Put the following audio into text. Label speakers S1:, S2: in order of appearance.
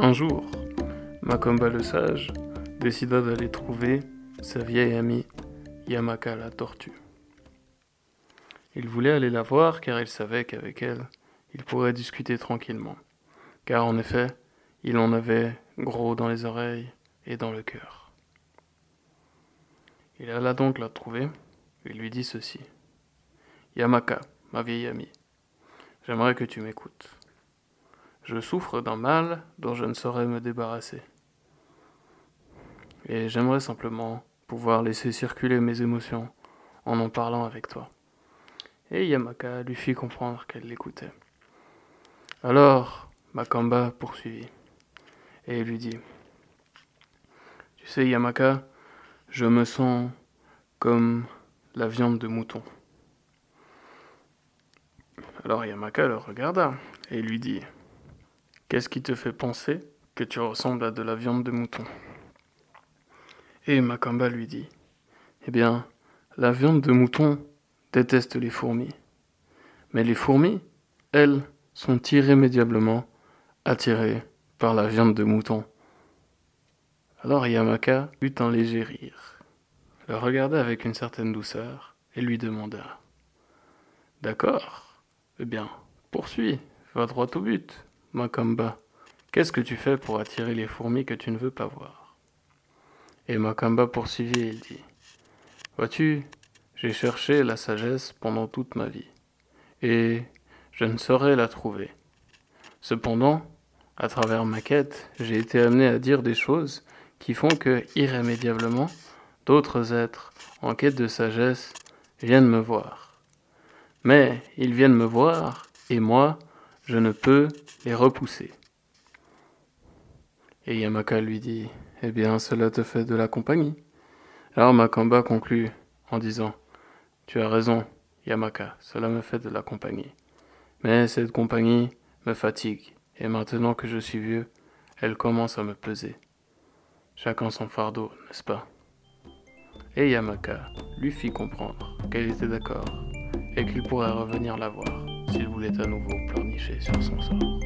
S1: Un jour, Makomba le sage décida d'aller trouver sa vieille amie Yamaka la tortue. Il voulait aller la voir car il savait qu'avec elle, il pourrait discuter tranquillement. Car en effet, il en avait gros dans les oreilles et dans le cœur. Il alla donc la trouver et lui dit ceci. Yamaka, ma vieille amie, j'aimerais que tu m'écoutes. Je souffre d'un mal dont je ne saurais me débarrasser. Et j'aimerais simplement pouvoir laisser circuler mes émotions en en parlant avec toi. Et Yamaka lui fit comprendre qu'elle l'écoutait. Alors, Makamba poursuivit et lui dit Tu sais, Yamaka, je me sens comme la viande de mouton. Alors Yamaka le regarda et lui dit Qu'est-ce qui te fait penser que tu ressembles à de la viande de mouton Et Makamba lui dit Eh bien, la viande de mouton déteste les fourmis. Mais les fourmis, elles, sont irrémédiablement attirées par la viande de mouton. Alors Yamaka eut un léger rire, le regarda avec une certaine douceur et lui demanda D'accord, eh bien, poursuis, va droit au but. Makamba, qu'est-ce que tu fais pour attirer les fourmis que tu ne veux pas voir? Et Makamba poursuivit et il dit Vois-tu, j'ai cherché la sagesse pendant toute ma vie, et je ne saurais la trouver. Cependant, à travers ma quête, j'ai été amené à dire des choses qui font que, irrémédiablement, d'autres êtres, en quête de sagesse, viennent me voir. Mais ils viennent me voir, et moi, je ne peux les repousser. Et Yamaka lui dit Eh bien, cela te fait de la compagnie. Alors Makamba conclut en disant Tu as raison, Yamaka, cela me fait de la compagnie. Mais cette compagnie me fatigue, et maintenant que je suis vieux, elle commence à me peser. Chacun son fardeau, n'est-ce pas? Et Yamaka lui fit comprendre qu'elle était d'accord et qu'il pourrait revenir la voir s'il voulait à nouveau pleurnicher sur son sort.